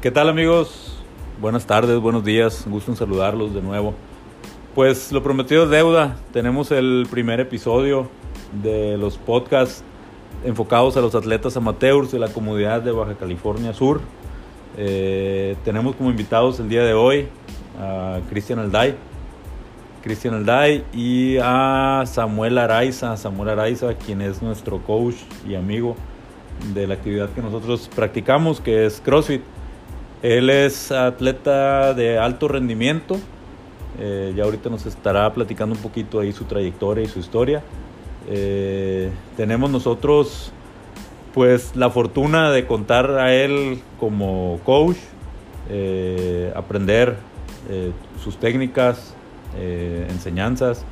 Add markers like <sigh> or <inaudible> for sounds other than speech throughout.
¿Qué tal amigos? Buenas tardes, buenos días, gusto en saludarlos de nuevo. Pues lo prometido es deuda, tenemos el primer episodio de los podcasts enfocados a los atletas amateurs de la comunidad de Baja California Sur. Eh, tenemos como invitados el día de hoy a Cristian Alday, Cristian Alday y a Samuel Araiza, Samuel Araiza, quien es nuestro coach y amigo de la actividad que nosotros practicamos, que es CrossFit. Él es atleta de alto rendimiento. Eh, ya ahorita nos estará platicando un poquito ahí su trayectoria y su historia. Eh, tenemos nosotros pues la fortuna de contar a él como coach, eh, aprender sus técnicas, enseñanzas,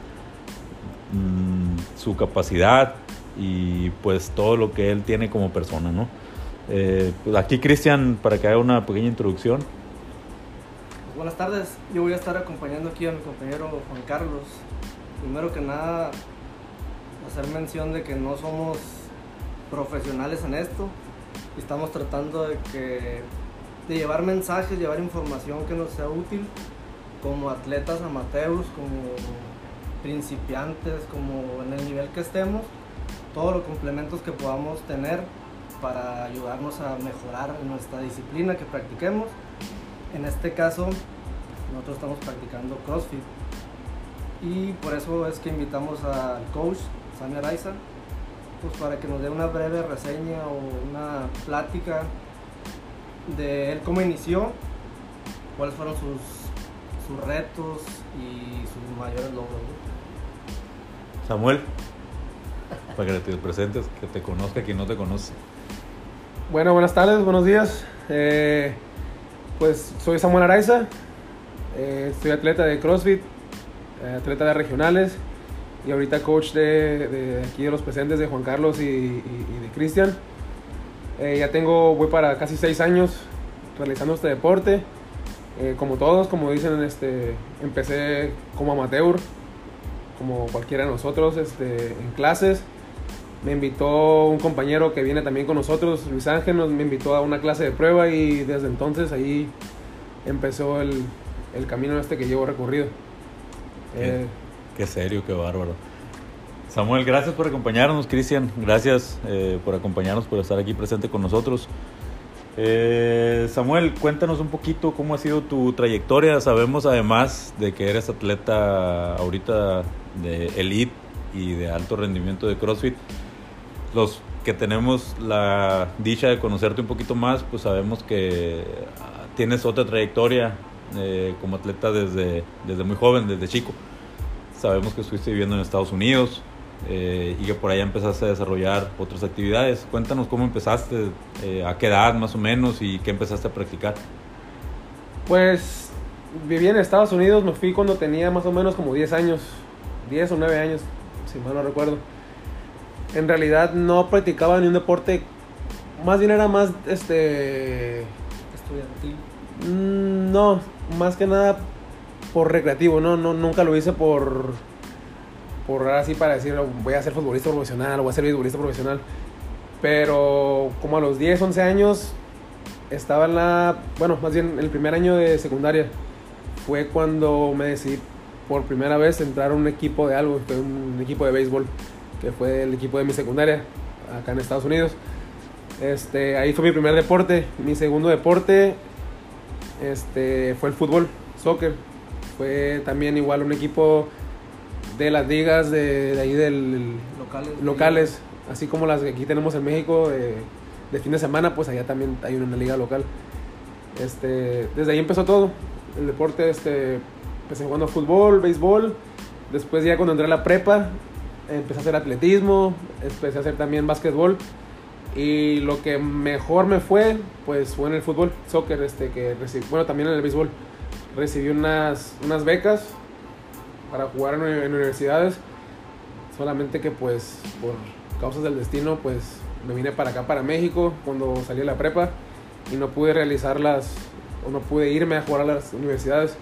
mm, su capacidad y pues todo lo que él tiene como persona, ¿no? Eh, aquí Cristian, para que haga una pequeña introducción. Buenas tardes, yo voy a estar acompañando aquí a mi compañero Juan Carlos. Primero que nada, hacer mención de que no somos profesionales en esto. Estamos tratando de, que, de llevar mensajes, llevar información que nos sea útil como atletas amateurs, como principiantes, como en el nivel que estemos, todos los complementos que podamos tener para ayudarnos a mejorar nuestra disciplina que practiquemos. En este caso, nosotros estamos practicando CrossFit y por eso es que invitamos al coach Sammy Araiza pues para que nos dé una breve reseña o una plática de él cómo inició, cuáles fueron sus, sus retos y sus mayores logros. Samuel, para que te presentes, que te conozca quien no te conoce. Bueno, buenas tardes, buenos días. Eh, pues soy Samuel Araiza, eh, soy atleta de CrossFit, eh, atleta de regionales y ahorita coach de, aquí de los presentes de Juan Carlos y, de Cristian. ya tengo, voy para casi seis años realizando este deporte. como todos, como dicen, este, empecé como amateur, como cualquiera de nosotros, este, en clases me invitó un compañero que viene también con nosotros, Luis Ángel, nos, me invitó a una clase de prueba y desde entonces ahí empezó el, el camino este que llevo recorrido. Qué, eh, qué, serio, qué bárbaro. Samuel, gracias por acompañarnos, Cristian, gracias eh, por acompañarnos, por estar aquí presente con nosotros. Eh, Samuel, cuéntanos un poquito cómo ha sido tu trayectoria. Sabemos además de que eres atleta ahorita de elite y de alto rendimiento de CrossFit los que tenemos la dicha de conocerte un poquito más, pues sabemos que ah, tienes otra trayectoria eh, como atleta desde, desde muy joven, desde chico. Sabemos que estuviste viviendo en Estados Unidos eh, y que por allá empezaste a desarrollar otras actividades. Cuéntanos cómo empezaste, eh, a qué edad más o menos y qué empezaste a practicar. Pues viví en Estados Unidos, me fui cuando tenía más o menos como 10 años, 10 o 9 años, si mal no recuerdo en realidad no practicaba ni un deporte, más bien era más este estudiantil. Mm, no, más que nada por recreativo, no, no nunca lo hice por por así para decir voy a ser futbolista profesional o voy a ser futbolista profesional. Pero como a los 10, 11 años estaba en la, bueno, más bien el primer año de secundaria fue cuando me decidí por primera vez entrar a un equipo de algo, un equipo de béisbol que fue el equipo de mi secundaria, acá en Estados Unidos. Este, ahí fue mi primer deporte. Mi segundo deporte este, fue el fútbol, soccer. Fue también igual un equipo de las ligas de, ahí del locales, locales así como las que aquí tenemos en México de, fin de semana, pues allá también hay una liga local. Este, desde ahí empezó todo. El deporte, este, empecé jugando fútbol, béisbol. Después ya cuando entré a la prepa, empecé a hacer atletismo, empecé a hacer también básquetbol. Y lo que mejor me fue, pues fue en el fútbol, soccer, este, que recibí, bueno, también en el béisbol. Recibí unas, unas becas para jugar en, universidades. Solamente que pues por causas del destino, pues me vine para acá, para México, cuando salí de la prepa. Y no pude realizarlas, o no pude irme a jugar a las universidades.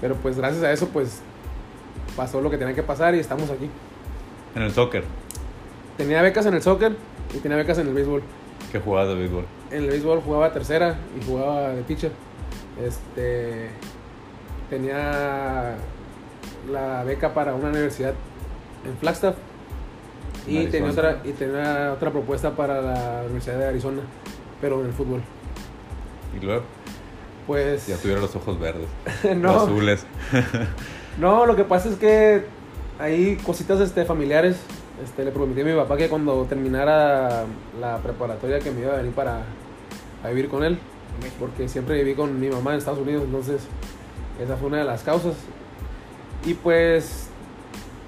Pero pues gracias a eso, pues pasó lo que tenía que pasar y estamos aquí. En el soccer. Tenía becas en el soccer y tenía becas en el béisbol. ¿Qué jugabas de béisbol? en el béisbol jugaba tercera y jugaba de pitcher. Este tenía la beca para una universidad en Flagstaff y En tenía otra y tenía otra propuesta para la Universidad de Arizona, pero en el fútbol. Y luego Pues ya tuviera los ojos verdes, <laughs> no, los azules. <laughs> no, lo que pasa es que hay cositas este familiares. Este, le prometí a mi papá que cuando terminara la preparatoria que me iba a venir para a vivir con él. Porque siempre viví con mi mamá en Estados Unidos, entonces esa fue una de las causas. Y pues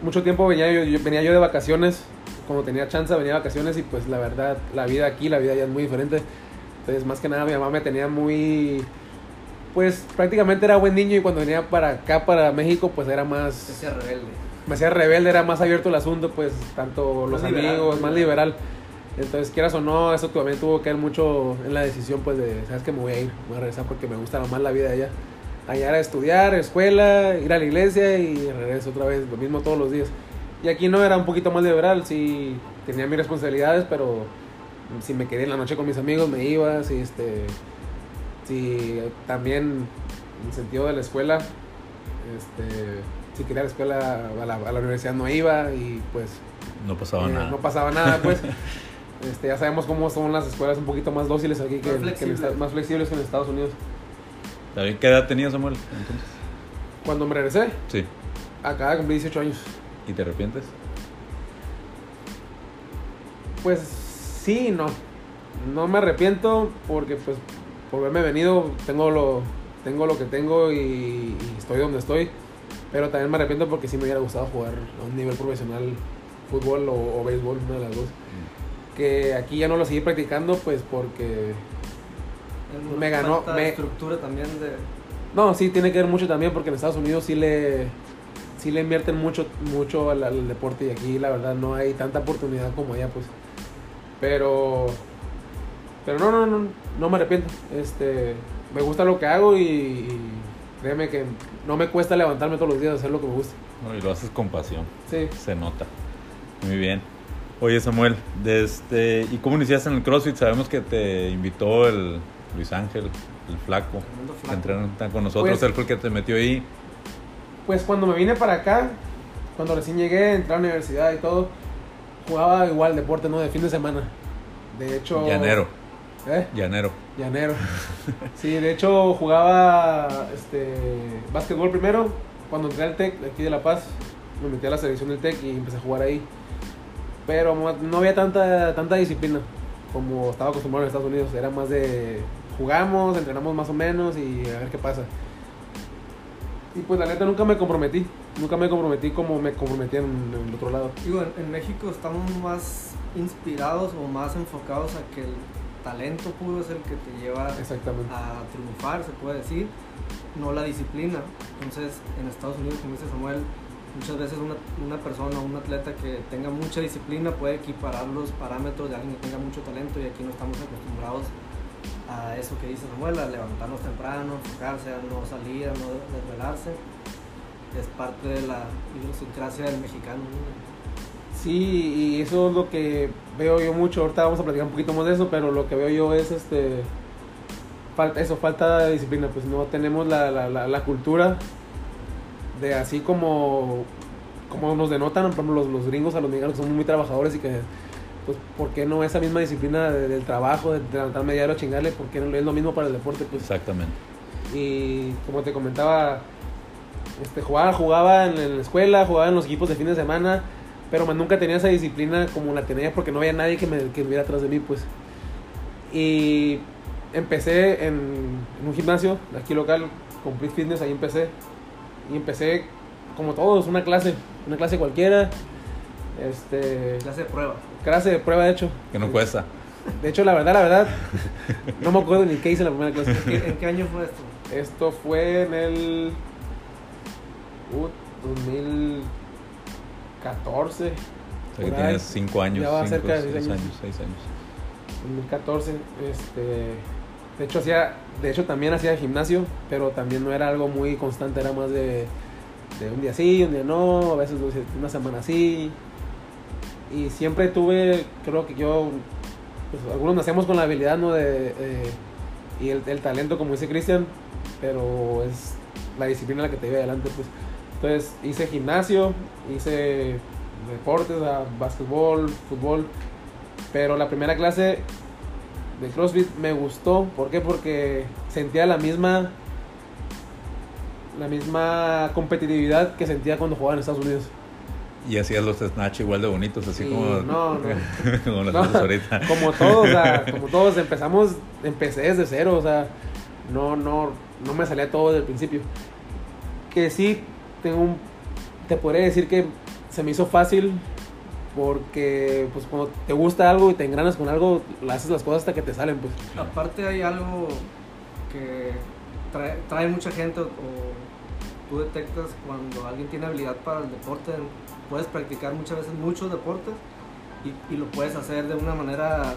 mucho tiempo venía yo, yo- venía yo de vacaciones, cuando tenía chance venía de vacaciones y pues la verdad la vida aquí, la vida allá es muy diferente. Entonces más que nada mi mamá me tenía muy, pues prácticamente era buen niño y cuando venía para acá, para México, pues era más, hacía rebelde. Me hacía rebelde, era más abierto el asunto, pues tanto los Más liberal, amigos, más más liberal. Entonces, quieras o no, eso también tuvo que ver mucho en la decisión, pues, de, sabes que me voy a ir, voy a regresar porque me gusta más la vida allá. Allá era estudiar, escuela, ir a la iglesia y regreso otra vez, lo mismo todos los días. Y aquí no, era un poquito más liberal, sí, tenía mis responsabilidades, pero si me quedé en la noche con mis amigos me iba, si este, si también en el sentido de la escuela, este, si quería la escuela, a la, a la universidad no iba y pues No pasaba eh, nada. no pasaba nada, pues. <laughs> Este, ya sabemos cómo son las escuelas un poquito más dóciles aquí que, Más que en flexibles. Esta- más flexibles que en Estados Unidos. ¿Qué edad tenía Samuel entonces? Cuando me regresé, Sí. acá cumplí 18 años. ¿Y te arrepientes? Pues sí y no. No me arrepiento porque pues por haberme venido tengo lo, tengo lo que tengo y, y estoy donde estoy. Pero también me arrepiento porque sí me hubiera gustado jugar a un nivel profesional fútbol o, o béisbol, una de las dos. Que aquí ya no lo seguí practicando pues porque Me ganó, me- estructura también de... No, sí, tiene que ver mucho también porque en Estados Unidos sí le, sí le invierten mucho, mucho al, al deporte y aquí la verdad no hay tanta oportunidad como allá, pues. Pero, pero no, no, no, no me arrepiento. Este, me gusta lo que hago y, y créeme que no me cuesta levantarme todos los días a hacer lo que me gusta. No, y lo haces con pasión. Sí. Se nota. Muy bien. Oye, Samuel, de este, ¿y cómo iniciaste en el CrossFit? Sabemos que te invitó el Luis Ángel, el flaco, flaco. entrenan tan con nosotros. Pues- él fue el que te metió ahí. Pues cuando me vine para acá, cuando recién llegué, entré a la universidad y todo, jugaba igual deporte, ¿no? De fin de semana. De hecho... Llanero, ¿Eh? llanero. Llanero. <laughs> Sí, de hecho jugaba este básquetbol primero. Cuando entré al TEC de aquí de La Paz, me metí a la selección del TEC y empecé a jugar ahí. Pero no había tanta, tanta disciplina como estaba acostumbrado en Estados Unidos. Era más de jugamos, entrenamos más o menos y a ver qué pasa. Y pues la neta nunca me comprometí. Nunca me comprometí como me comprometí en, en el otro lado. Digo, en, en México estamos más inspirados o más enfocados a que el talento puro es el que te lleva Exactamente. a triunfar, se puede decir, no la disciplina. Entonces, en Estados Unidos, como dice Samuel, muchas veces una, una persona, un atleta que tenga mucha disciplina puede equiparar los parámetros de alguien que tenga mucho talento y aquí no estamos acostumbrados a eso que dice Samuel, a levantarnos temprano, enfocarse, a no salir, a no desvelarse. Es parte de la idiosincrasia del mexicano. ¿no? Sí, y eso es lo que veo yo mucho. Ahorita vamos a platicar un poquito más de eso, pero lo que veo yo es este. Falta, eso, falta de disciplina. Pues no tenemos la, la, la, la cultura de así como. Como nos denotan, por ejemplo, los, los gringos a los mexicanos que son muy trabajadores y que. Pues, ¿por qué no esa misma disciplina de- del trabajo, de levantarme diario a chingarle? ¿Por qué no es lo mismo para el deporte? Pues Exactamente. y como te comentaba, este, jugaba, jugaba en, en la escuela, jugaba en los equipos de fin de semana, pero man, nunca tenía esa disciplina como la tenía porque no había nadie que me que estuviera atrás de mí, pues. Y empecé en, en un gimnasio de aquí local, Complete Fitness, ahí empecé. Y empecé como todos, una clase, una clase cualquiera. Este, Clase de prueba. clase de prueba, de hecho. Que no cuesta. De hecho, la verdad, la verdad, no me acuerdo ni qué hice en la primera clase. ¿Qué- ¿En qué año fue esto? Esto fue en el uh, 2014, O sea, que tienes cinco años. Ya va cinco, cerca de seis seis años. años. seis años. 2014. Este, de hecho hacía, de hecho también hacía gimnasio, pero también no era algo muy constante, era más de, de un día sí, un día no, a veces una semana sí. Y siempre tuve, creo que yo pues algunos nacemos con la habilidad, ¿no? De, eh, y el, el talento, como dice Cristian, pero es la disciplina la que te lleva adelante, pues. Entonces hice gimnasio, hice deportes, o sea, básquetbol, fútbol, pero la primera clase de CrossFit me gustó, ¿por qué? Porque sentía la misma la misma competitividad que sentía cuando jugaba en Estados Unidos. Y hacías los snatch igual de bonitos, así Sí, como, no, no. <laughs> como los No, ahorita. <laughs> Como todos, o sea, <laughs> como todos empezamos, empecé desde cero, o sea, no, no, no me salía todo desde el principio. Que sí, tengo te podría decir que se me hizo fácil porque pues cuando te gusta algo y te engranas con algo, haces las cosas hasta que te salen, pues. Aparte hay algo que trae, mucha gente o, tú detectas cuando alguien tiene habilidad para el deporte. Puedes practicar muchas veces muchos deportes y lo puedes hacer de una manera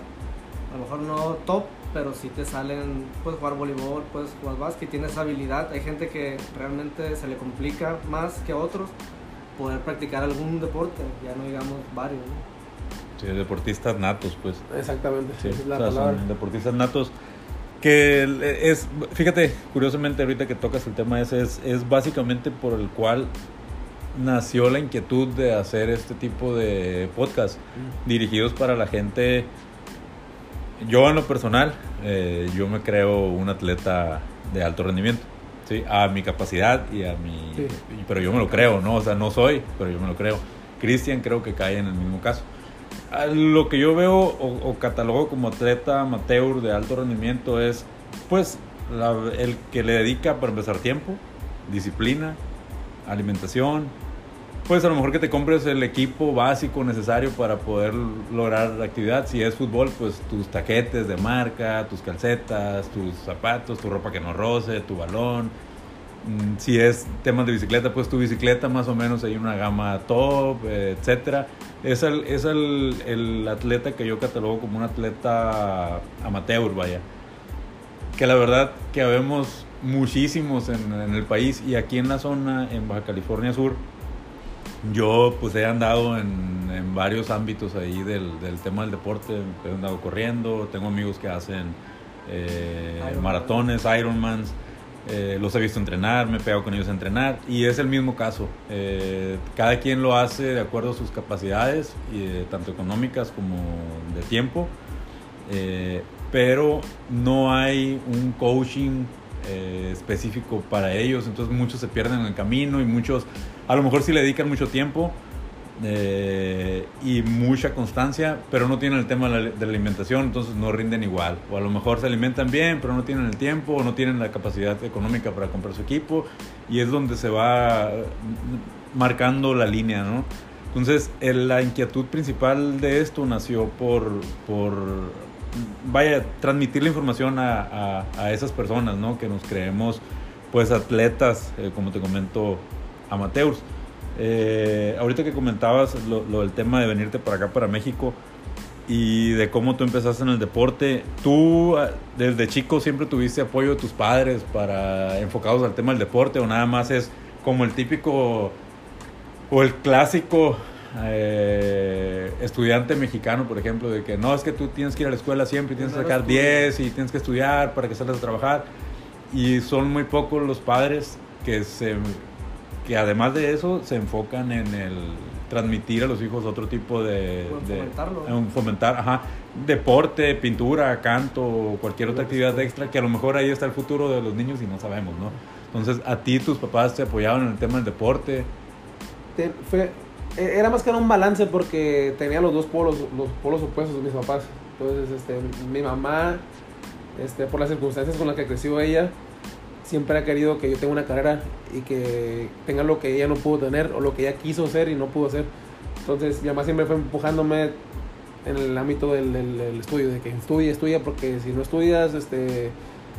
a lo mejor no top, pero si te salen, puedes jugar voleibol, puedes jugar básquet, tienes habilidad. Hay gente que realmente se le complica más que a otros poder practicar algún deporte, ya no digamos varios. ¿no? Sí, deportistas natos, pues. Exactamente, Sí, es la o sea, palabra. son deportistas natos. Que es, fíjate, curiosamente ahorita que tocas el tema ese, es, es básicamente por el cual nació la inquietud de hacer este tipo de podcast Mm. dirigidos para la gente. Yo en lo personal, eh, yo me creo un atleta de alto rendimiento, ¿sí? A mi capacidad y a mi... Sí. Pero yo me lo creo, ¿no? O sea, no soy, pero yo me lo creo. Cristian creo que cae en el mismo caso. A Lo que yo veo o, o catalogo como atleta amateur de alto rendimiento es, pues, la- el que le dedica para empezar tiempo, disciplina, alimentación, pues a lo mejor que te compres el equipo básico necesario para poder lograr la actividad. Si es fútbol, pues tus taquetes de marca, tus calcetas, tus zapatos, tu ropa que no roce, tu balón. Mm, Si es temas de bicicleta, pues tu bicicleta más o menos hay una gama top, eh, etcétera. Es, el, es el, el atleta que yo catalogo como un atleta amateur, vaya. Que la verdad que habemos muchísimos en, en el país y aquí en la zona, en Baja California Sur, yo pues he andado en, en varios ámbitos ahí del, del tema del deporte, he andado corriendo, tengo amigos que hacen eh, maratones, Ironmans, eh, los he visto entrenar, me he pegado con ellos a entrenar. Y es el mismo caso. Eh, cada quien lo hace de acuerdo a sus capacidades, eh, tanto económicas como de tiempo, pero no hay un coaching específico para ellos, entonces muchos se pierden en el camino y muchos a lo mejor sí le dedican mucho tiempo eh, y mucha constancia, pero no tienen el tema de la, alimentación, entonces no rinden igual. O a lo mejor se alimentan bien, pero no tienen el tiempo, o no tienen la capacidad económica para comprar su equipo, y es donde se va marcando la línea, ¿no? Entonces, el- la inquietud principal de esto nació por, por vaya, transmitir la información a, a- a esas personas, ¿no? Que nos creemos, pues, atletas, eh, como te comento, amateurs. Eh, ahorita que comentabas lo, lo del tema de venirte para acá, para México, y de cómo tú empezaste en el deporte, ¿tú ah, desde chico siempre tuviste apoyo de tus padres para enfocados al tema del deporte o nada más es como el típico o el clásico eh, estudiante mexicano, por ejemplo, de que no, es que tú tienes que ir a la escuela siempre y tienes que sacar estudia. 10 y tienes que estudiar para que salgas a trabajar. Y son muy pocos los padres que, se, que además de eso se enfocan en el transmitir a los hijos otro tipo de... O en de- fomentarlo. en fomentar, ajá, deporte, pintura, canto, o cualquier otra actividad extra, que a lo mejor ahí está el futuro de los niños y no sabemos, ¿no? Entonces, a ti tus papás te apoyaban en el tema del deporte. Te- fue, e- era más que nada un balance porque tenía los dos polos, los polos opuestos de mis papás. Entonces, este, mi mamá, este, por las circunstancias con las que creció ella, siempre ha querido que yo tenga una carrera y que tenga lo que ella no pudo tener o lo que ella quiso ser y no pudo hacer. Entonces, mi mamá siempre fue empujándome en el ámbito del, del- del estudio, de que estudia, estudia, porque si no estudias, este,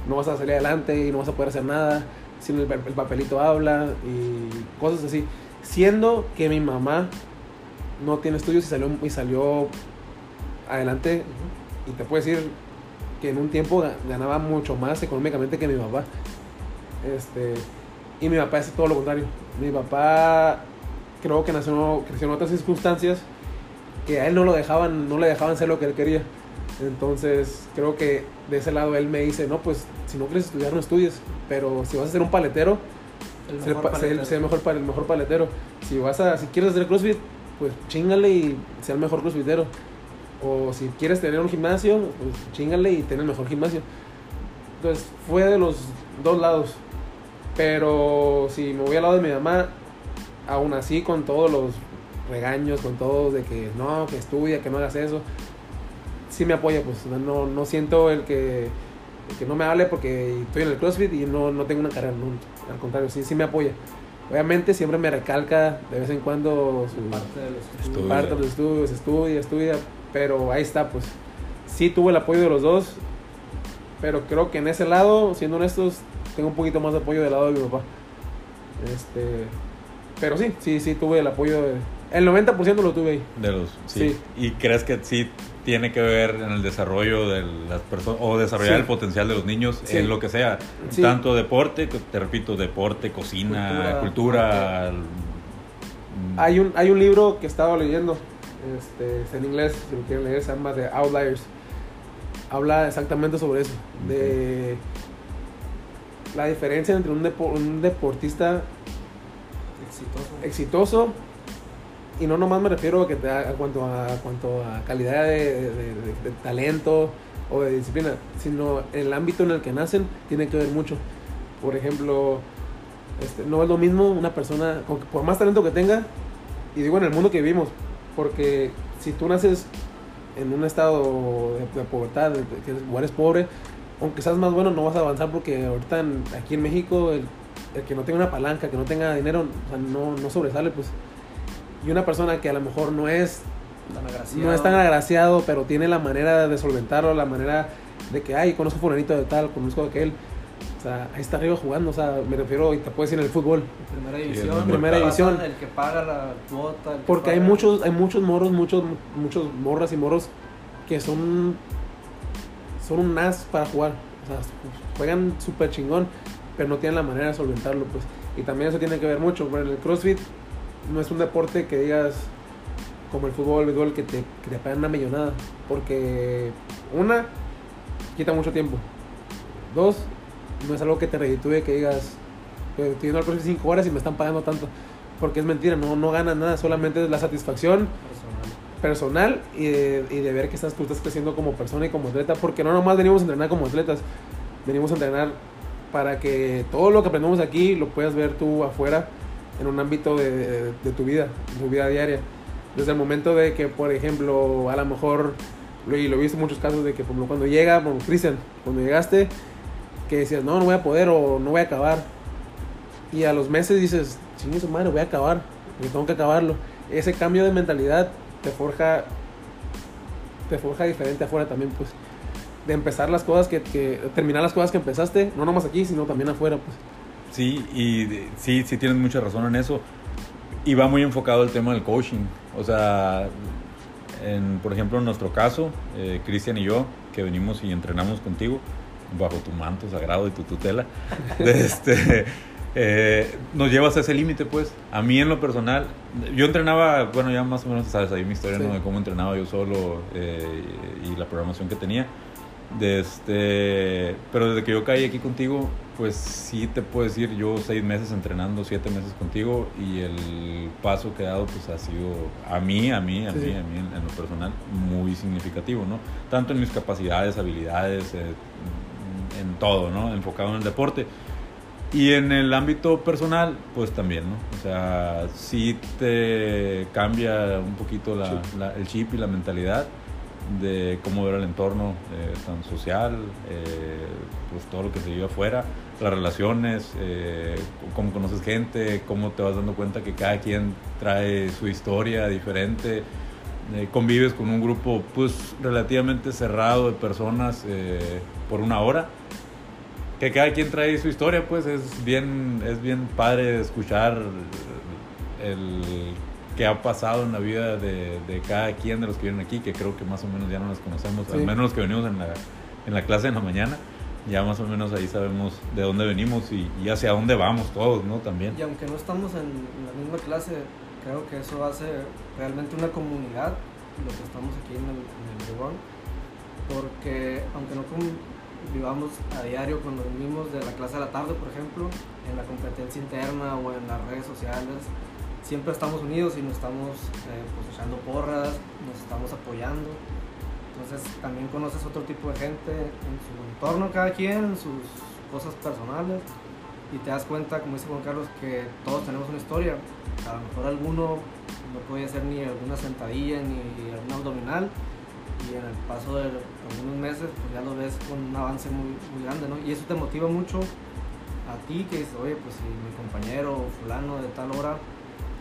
no vas a salir adelante y no vas a poder hacer nada, si no el, el papelito habla y cosas así. Siendo que mi mamá no tiene estudios y salió, y salió adelante, y te puedo decir que en un tiempo ga- ganaba mucho más económicamente que mi papá. Este, y mi papá es todo lo contrario. Mi papá creo que nació, creció en otras circunstancias que a él no lo dejaban, no le dejaban ser lo que él quería. Entonces, creo que de ese lado él me dice, no, pues si no quieres estudiar, no estudies. Pero si vas a ser un paletero, El mejor paletero. sé el mejor, el mejor paletero. Si vas a, si quieres hacer CrossFit, pues chingale y sea el mejor crossfitero. O si quieres tener un gimnasio, pues chingale y ten el mejor gimnasio. Entonces fue de los dos lados. Pero si me voy al lado de mi mamá, aún así con todos los regaños, con todos de que no, que estudia, que no hagas eso, sí me apoya, pues no, no siento el que, el que no me hable porque estoy en el CrossFit y no, no tengo una carrera, no, al contrario, sí, sí me apoya. Obviamente siempre me recalca de vez en cuando su Parte de los Estudio. estudios. parte de los estudios, estudia, estudia, pero ahí está, pues sí tuve el apoyo de los dos, pero creo que en ese lado, siendo honestos, tengo un poquito más de apoyo del lado de mi papá. Este, pero sí, sí, sí tuve el apoyo de, el 90% lo tuve ahí. De los, sí. Sí. ¿Y crees que sí tiene que ver en el desarrollo de las personas o desarrollar Sí. el potencial de los niños Sí. en lo que sea? Tanto deporte, te repito, deporte, cocina, Cultura, cultura. Hay un, hay un libro que estaba leyendo, este, está en inglés, si lo quieren leer, se llama The Outliers. Habla exactamente sobre eso, de la diferencia entre un, depo- un deportista Exitoso. exitoso y no nomás me refiero a que te, a cuanto a cuanto a calidad de, de- de- de talento o de disciplina sino el ámbito en el que nacen tiene que ver mucho por ejemplo este, no es lo mismo una persona con por más talento que tenga y digo en el mundo que vivimos porque si tú naces en un estado de, de pobreza que eres pobre aunque seas más bueno no vas a avanzar porque ahorita en- aquí en México el, el que no tenga una palanca, que no tenga dinero, o sea, no, no sobresale, pues. Y una persona que a lo mejor no es, Tan agraciado. no es tan agraciado, pero tiene la manera de solventarlo, la manera de que, ay, conozco a fulanito de tal, conozco a aquel. O sea, ahí está arriba jugando, o sea, me refiero, y te puedes decir en el fútbol. Primera división. muy Primera división. El que paga la cuota. el que Porque hay muchos, hay muchos morros, muchos, muchos morras y morros que son, son un as para jugar. O sea, juegan súper chingón, pero no tienen la manera de solventarlo, pues. Y también eso tiene que ver mucho. El CrossFit no es un deporte que digas como el fútbol, el béisbol, que te, que te pagan una millonada. Porque, una, quita mucho tiempo. Dos, no es algo que te reditúe que digas, "Pues, estoy yendo al CrossFit 5 horas y me están pagando tanto. Porque es mentira, no, no ganas nada, solamente es la satisfacción Personal. y de, y ver que estás, tú estás creciendo como persona y como atleta, porque no nomás venimos a entrenar como atletas, venimos a entrenar para que todo lo que aprendemos aquí lo puedas ver tú afuera en un ámbito de, tu vida, de tu vida diaria. Desde el momento de que, por ejemplo, a lo mejor, y lo he visto en muchos casos, de que por cuando llega, bueno, Cristian, cuando llegaste, que decías, no, no voy a poder o no voy a acabar. Y a los meses dices, chingue su madre, voy a acabar, porque tengo que acabarlo. Ese cambio de mentalidad te forja, te forja diferente afuera también, pues. De empezar las cosas que, que, terminar las cosas que empezaste, no nomás aquí, sino también afuera, pues. Sí, y sí, sí tienes mucha razón en eso. Y va muy enfocado el tema del coaching. O sea, en, por ejemplo, en nuestro caso, eh, Cristian y yo, que venimos y entrenamos contigo, bajo tu manto sagrado y tu tutela, <laughs> este, eh, nos llevas a ese límite, pues. A mí en lo personal, yo entrenaba, bueno, ya más o menos sabes ahí mi historia, Sí. ¿no? De cómo entrenaba yo solo eh, y la programación que tenía. De este, pero desde que yo caí aquí contigo, pues sí te puedo decir, yo seis meses entrenando, siete meses contigo y el paso que he dado pues ha sido a mí, a mí, a Sí, mí, a mí en, en lo personal muy significativo, ¿no? Tanto en mis capacidades, habilidades, eh, en todo, ¿no? Enfocado en el deporte. Y en el ámbito personal, pues también, ¿no? O sea, sí te cambia un poquito la- la- el chip y la mentalidad de cómo ver el entorno eh, tan social, eh, pues todo lo que se vive afuera, las relaciones, eh, cómo conoces gente, cómo te vas dando cuenta que cada quien trae su historia diferente, convives con un grupo pues relativamente cerrado de personas por una hora que cada quien trae su historia, pues es bien, es bien padre escuchar el que ha pasado en la vida de, de cada quien de los que vienen aquí, que creo que más o menos ya no los conocemos, al Sí. menos los que venimos en la, en la clase en la mañana, ya más o menos ahí sabemos de dónde venimos y, y hacia dónde vamos todos, ¿no? También. Y aunque no estamos en la misma clase, creo que eso hace realmente una comunidad, lo que estamos aquí en el, en el porque aunque no vivamos a diario con los mismos de la clase de la tarde, por ejemplo, en la competencia interna o en las redes sociales, siempre estamos unidos y nos estamos eh, pues, echando porras, nos estamos apoyando. Entonces también conoces otro tipo de gente en su entorno, cada quien, en sus cosas personales, y te das cuenta, como dice Juan Carlos, que todos tenemos una historia. A lo mejor alguno no puede hacer ni alguna sentadilla ni alguna abdominal, y en el paso de algunos meses pues ya lo ves con un avance muy, muy grande, ¿no? Y eso te motiva mucho a ti que dices, oye, pues si mi compañero fulano de tal hora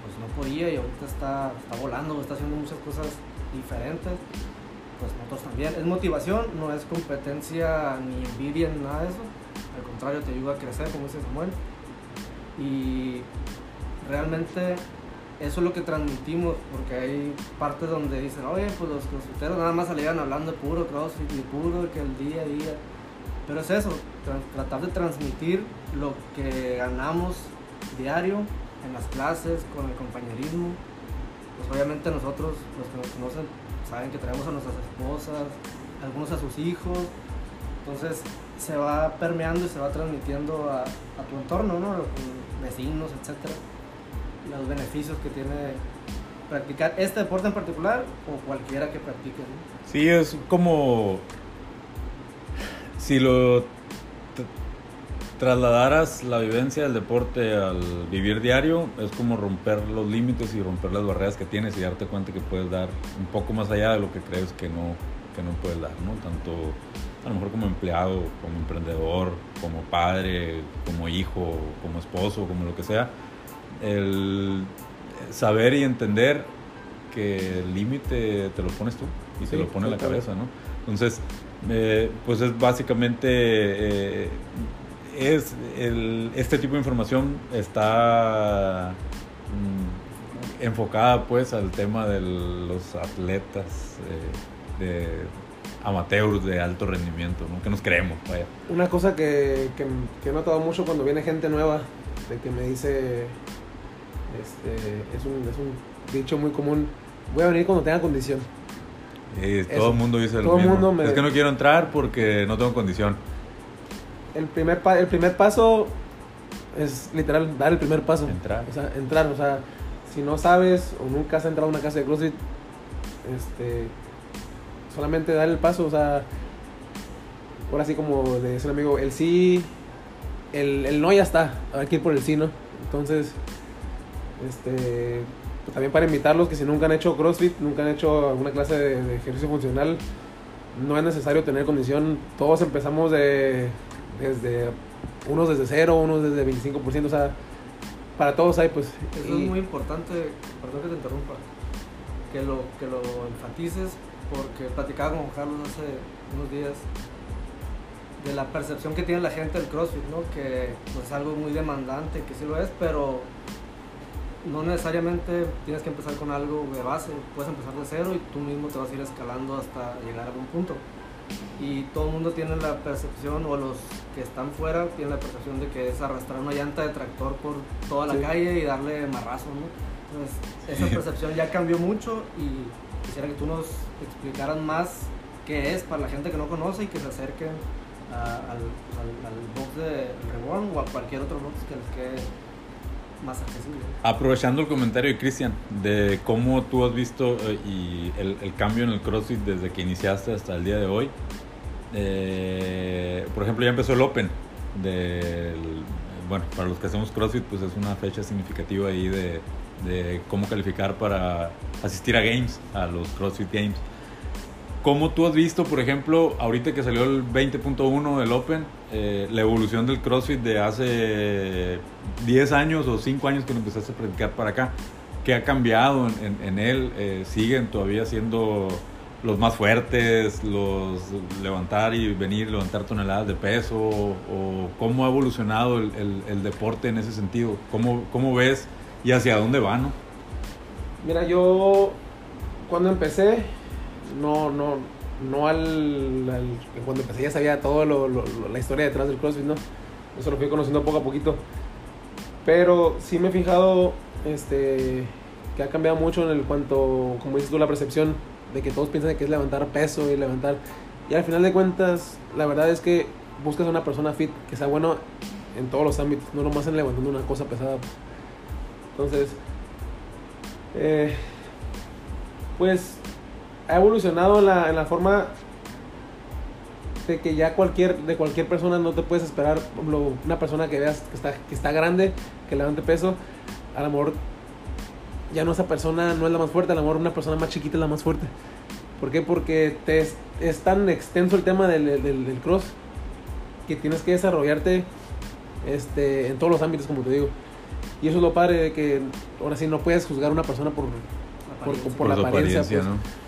pues no podía y ahorita está, está volando, está haciendo muchas cosas diferentes, pues nosotros también. Es motivación, no es competencia ni envidia ni nada de eso, al contrario te ayuda a crecer, como dice Samuel. Y realmente eso es lo que transmitimos, porque hay partes donde dicen, oye, pues los crossfiteros nada más salían hablando de puro crossfit y puro que el día a día. Pero es eso, tratar de transmitir lo que ganamos diario en las clases, con el compañerismo. Pues obviamente nosotros, los que nos conocen, saben que traemos a nuestras esposas, algunos a sus hijos. Entonces se va permeando y se va transmitiendo a, tu entorno, ¿no? Vecinos, etcétera los beneficios que tiene practicar este deporte en particular o cualquiera que practique. ¿no? Sí, es como si lo trasladaras la vivencia del deporte al vivir diario, es como romper los límites y romper las barreras que tienes y darte cuenta que puedes dar un poco más allá de lo que crees que no, que no puedes dar, ¿no? Tanto a lo mejor como empleado, como emprendedor, como padre, como hijo, como esposo, como lo que sea el saber y entender que el límite te lo pones tú y te lo pone la cabeza, ¿no? Entonces, eh, pues es básicamente, eh, es el, este tipo de información está mm, enfocada pues al tema de los atletas eh, de amateurs de alto rendimiento, ¿no? Que nos creemos, vaya. Una cosa que, que, que he notado mucho cuando viene gente nueva, de que me dice, este, es, un, es un dicho muy común. Voy a venir cuando tenga condición. todo el mundo dice lo mismo. Es que no quiero entrar porque no tengo condición. El primer, el primer paso es literal dar el primer paso. Entrar. O sea, entrar. O sea, si no sabes o nunca has entrado a una casa de CrossFit, este, solamente dar el paso. O sea, ahora sí como le dice el amigo, el sí, el, el no ya está. Hay que ir por el sí, ¿no? Entonces, este, también para invitarlos que si nunca han hecho CrossFit, nunca han hecho alguna clase de, ejercicio funcional, no es necesario tener condición. Todos empezamos de, desde unos desde cero, unos desde 25%, o sea, para todos hay pues... Eso es muy importante, perdón que te interrumpa, que lo, que lo enfatices porque platicaba con Carlos hace unos días de la percepción que tiene la gente del CrossFit, ¿no? Que pues, es algo muy demandante, que sí lo es, pero no necesariamente tienes que empezar con algo de base, puedes empezar de cero y tú mismo te vas a ir escalando hasta llegar a algún punto. Y todo el mundo tiene la percepción, o los que están fuera tienen la percepción de que es arrastrar una llanta de tractor por toda la calle y darle marrazo, ¿no? Entonces, esa percepción ya cambió mucho y quisiera que tú nos explicaras más qué es para la gente que no conoce y que se acerquen al, al, box de Reborn o a cualquier otro box que les quede Aprovechando el comentario de Cristian, de cómo tú has visto eh, y el, el, cambio en el CrossFit desde que iniciaste hasta el día de hoy. Eh, por ejemplo, ya empezó el Open. Del, bueno, para los que hacemos CrossFit, pues es una fecha significativa ahí de, de cómo calificar para asistir a Games, a los CrossFit Games. ¿Cómo tú has visto, por ejemplo, ahorita que salió el 20.1 del Open, eh, la evolución del CrossFit de hace 10 años o 5 años que lo empezaste a practicar para acá? ¿Qué ha cambiado en, él? Eh, ¿Siguen todavía siendo los más fuertes, los levantar y venir, levantar toneladas de peso? ¿O cómo ha evolucionado el, deporte en ese sentido? ¿Cómo, ¿Cómo ves y hacia dónde va, no? Mira, yo cuando empecé no, no, no al, cuando empecé ya sabía todo lo, la historia detrás del CrossFit, ¿no? Eso lo fui conociendo poco a poquito. Pero sí me he fijado este, que ha cambiado mucho en el cuanto, como dices tú, la percepción de que todos piensan que es levantar peso y levantar. Y al final de cuentas, la verdad es que buscas a una persona fit, que sea bueno en todos los ámbitos, no nomás en levantando una cosa pesada. Entonces, eh, pues ha evolucionado en la, en la forma de que ya cualquier, de cualquier persona no te puedes esperar, por ejemplo, una persona que veas que está, que está grande, que levante peso, a lo mejor ya no esa persona no es la más fuerte, a lo mejor una persona más chiquita es la más fuerte. ¿Por qué? Porque te es, es tan extenso el tema del, del, del cross que tienes que desarrollarte este, en todos los ámbitos, como te digo. Y eso es lo padre de que ahora sí no puedes juzgar a una persona por, por, Apariencia. por la su apariencia. pues. ¿no?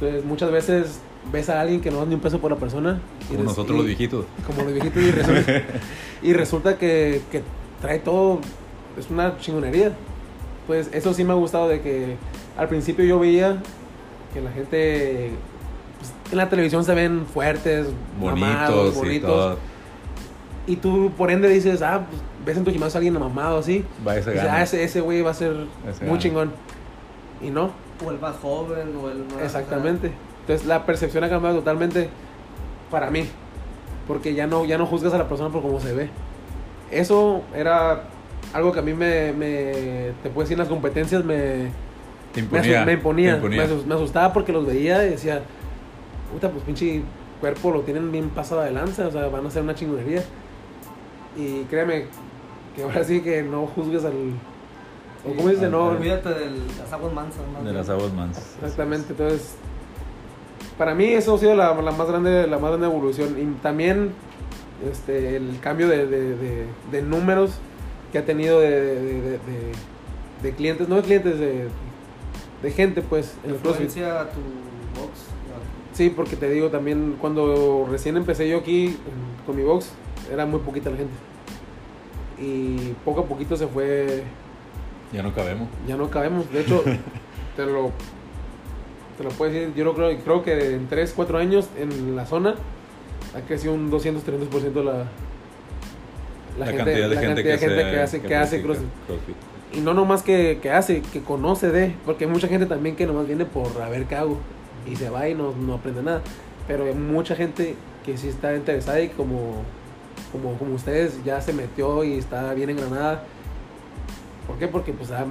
Entonces, muchas veces ves a alguien que no da ni un peso por la persona. y Como nosotros y- los viejitos. Como los viejitos. Y resulta, <laughs> y resulta que, que trae todo. Es una chingonería. Pues eso sí me ha gustado de que al principio yo veía que la gente pues, en la televisión se ven fuertes, mamados, Bonitos y bonitos. todo. Y tú por ende dices, ah, pues ves en tu gimnasio a alguien mamado así. Va ese Dices, ah, ese ese güey va a ser Ese muy gana. chingón. Y no, O el más joven, o el más. exactamente. Entonces la percepción ha cambiado totalmente para mí. Porque ya no, ya no juzgas a la persona por cómo se ve. Eso era algo que a mí me, me te puedo decir, en las competencias me, Te imponía. me imponía. te imponía. Me, asus- me asustaba porque los veía y decía, puta, pues pinche cuerpo lo tienen bien pasado de lanza, o sea, van a hacer una chingonería. Y créeme que ahora sí que no juzgues al... O como dice, al- no... Olvídate de las aguas mansas. más De bien. las aguas mansas. Exactamente, entonces... Para mí eso ha sido la, la más grande la más grande evolución. Y también este, el cambio de, de, de- de números que ha tenido de, de, de- de- de clientes, no de clientes, de, de gente pues en el CrossFit. Influencia a tu box. Sí, porque te digo también, cuando recién empecé yo aquí con mi box, era muy poquita la gente. Y poco a poquito se fue, Ya no cabemos. ya no cabemos. De hecho, <laughs> te lo, te lo puedo decir, yo lo creo, creo que en 3, 4 años en la zona ha crecido un 200, 300% la, La, cantidad de la gente, cantidad de que, gente que hace, que hace practica CrossFit. CrossFit. Y no nomás que, que hace, que conoce de, porque hay mucha gente también que nomás viene por a ver qué hago y se va y no, no aprende nada. Pero hay mucha gente que sí está interesada y como, como, como ustedes ya se metió y está bien engranada. ¿Por qué? Porque pues han,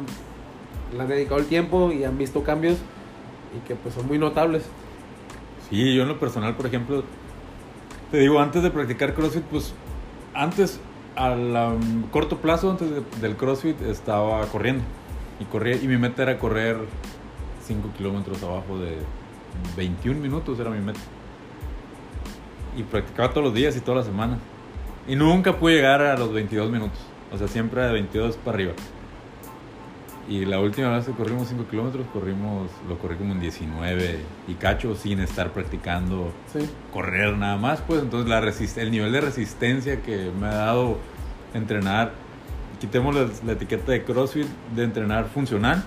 han dedicado el tiempo y han visto cambios y que pues son muy notables. Sí, yo en lo personal, por ejemplo, te digo, antes de practicar CrossFit, pues antes, a mm, corto plazo, antes de- del CrossFit, estaba corriendo. Y corría, y mi meta era correr 5 kilómetros abajo de 21 minutos, era mi meta. Y practicaba todos los días y toda la semana. Y nunca pude llegar a los 22 minutos. O sea, siempre de 22 para arriba. Y la última vez que corrimos 5 kilómetros, corrimos, lo corrí como en 19 y cacho sin estar practicando Sí. correr nada más. Pues entonces la resist el nivel de resistencia que me ha dado entrenar, quitemos la, la etiqueta de CrossFit, de entrenar funcional.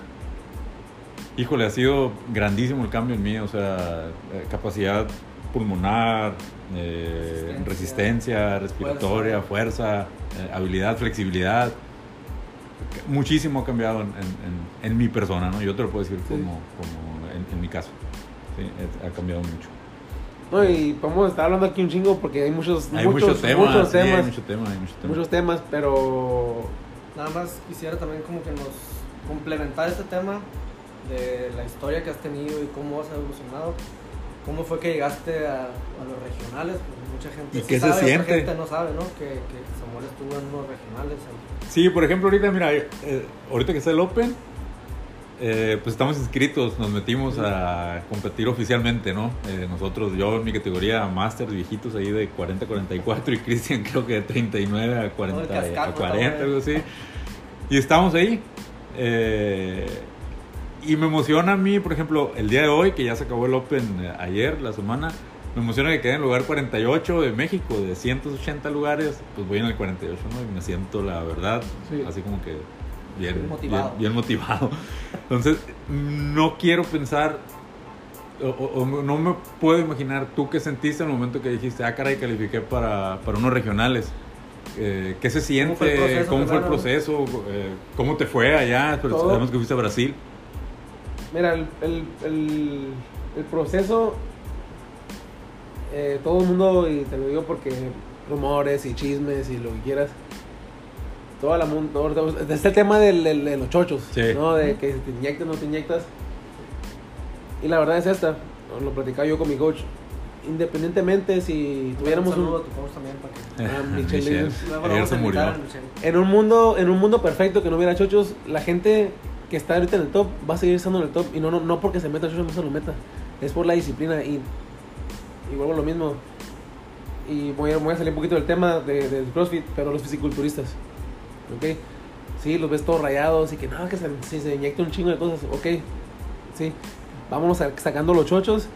Híjole, ha sido grandísimo el cambio en mí, o sea, eh, capacidad pulmonar, eh, Resistencia. resistencia, respiratoria, fuerza, eh, habilidad, flexibilidad. Muchísimo ha cambiado en, en- en- en mi persona, ¿no? Yo te lo puedo decir Sí. como, como en, en mi caso. Sí, ha- cambiado mucho. No, y podemos estar hablando aquí un chingo porque hay muchos, Hay muchos, muchos temas, muchos sí, hay temas, mucho tema, hay mucho tema. muchos temas, pero Nada más quisiera también como que nos complementar este tema de la historia que has tenido y cómo has evolucionado. ¿Cómo fue que llegaste a, a los regionales? Mucha gente ¿Y qué se sabe, otra siente? gente no sabe, ¿no? Que, que Samuel estuvo en unos regionales. Sí, por ejemplo, ahorita, mira, eh, ahorita que está el Open, eh, pues estamos inscritos, nos metimos a competir oficialmente, ¿no? Eh, nosotros, yo en mi categoría Masters viejitos ahí de 40 a 44 y Cristian <laughs> creo que de 39 a 40, No, cascajo a 40 está algo así. Y estamos ahí. eh, y me emociona a mí, por ejemplo, el día de hoy, que ya se acabó el Open eh, ayer, la semana, me emociona que quede en lugar 48 de México, de 180 lugares, pues voy en el 48, ¿no? Y me siento, la verdad, Sí. así como que bien motivado. bien- bien motivado. Entonces, no quiero pensar, o, no me puedo imaginar tú qué sentiste en el momento que dijiste, ah, caray, califiqué para, para unos regionales. Eh, ¿Qué se siente? fue el proceso, ¿Cómo fue el proceso? Eh, ¿Cómo te fue allá? Pero sabemos que fuiste a Brasil. Mira, el, el, el, el proceso eh, todo el mundo, y te lo digo porque rumores y chismes y lo que quieras, toda la mundo, está el tema del, del- de los chochos, Sí. ¿no? De que si te inyectas o no te inyectas. Y la verdad es esta, lo platicaba yo con mi coach. Independientemente si tuviéramos un saludo un, también para que Ah, <laughs> Michelle Michelle. Davis. luego lo Ayer vamos se a invitar murió. a Michelle. en un mundo en un mundo perfecto que no hubiera chochos, la gente que está ahorita en el top va a seguir estando en el top y no no, no porque se meta chochos no se lo meta, es por la disciplina y y vuelvo a lo mismo. Y voy a, voy a salir un poquito del tema de, del CrossFit, pero los fisiculturistas. ¿Ok? Sí, los ves todos rayados y que no, que se, si se inyecta un chingo de cosas. Ok, sí. Vámonos a- sacando los chochos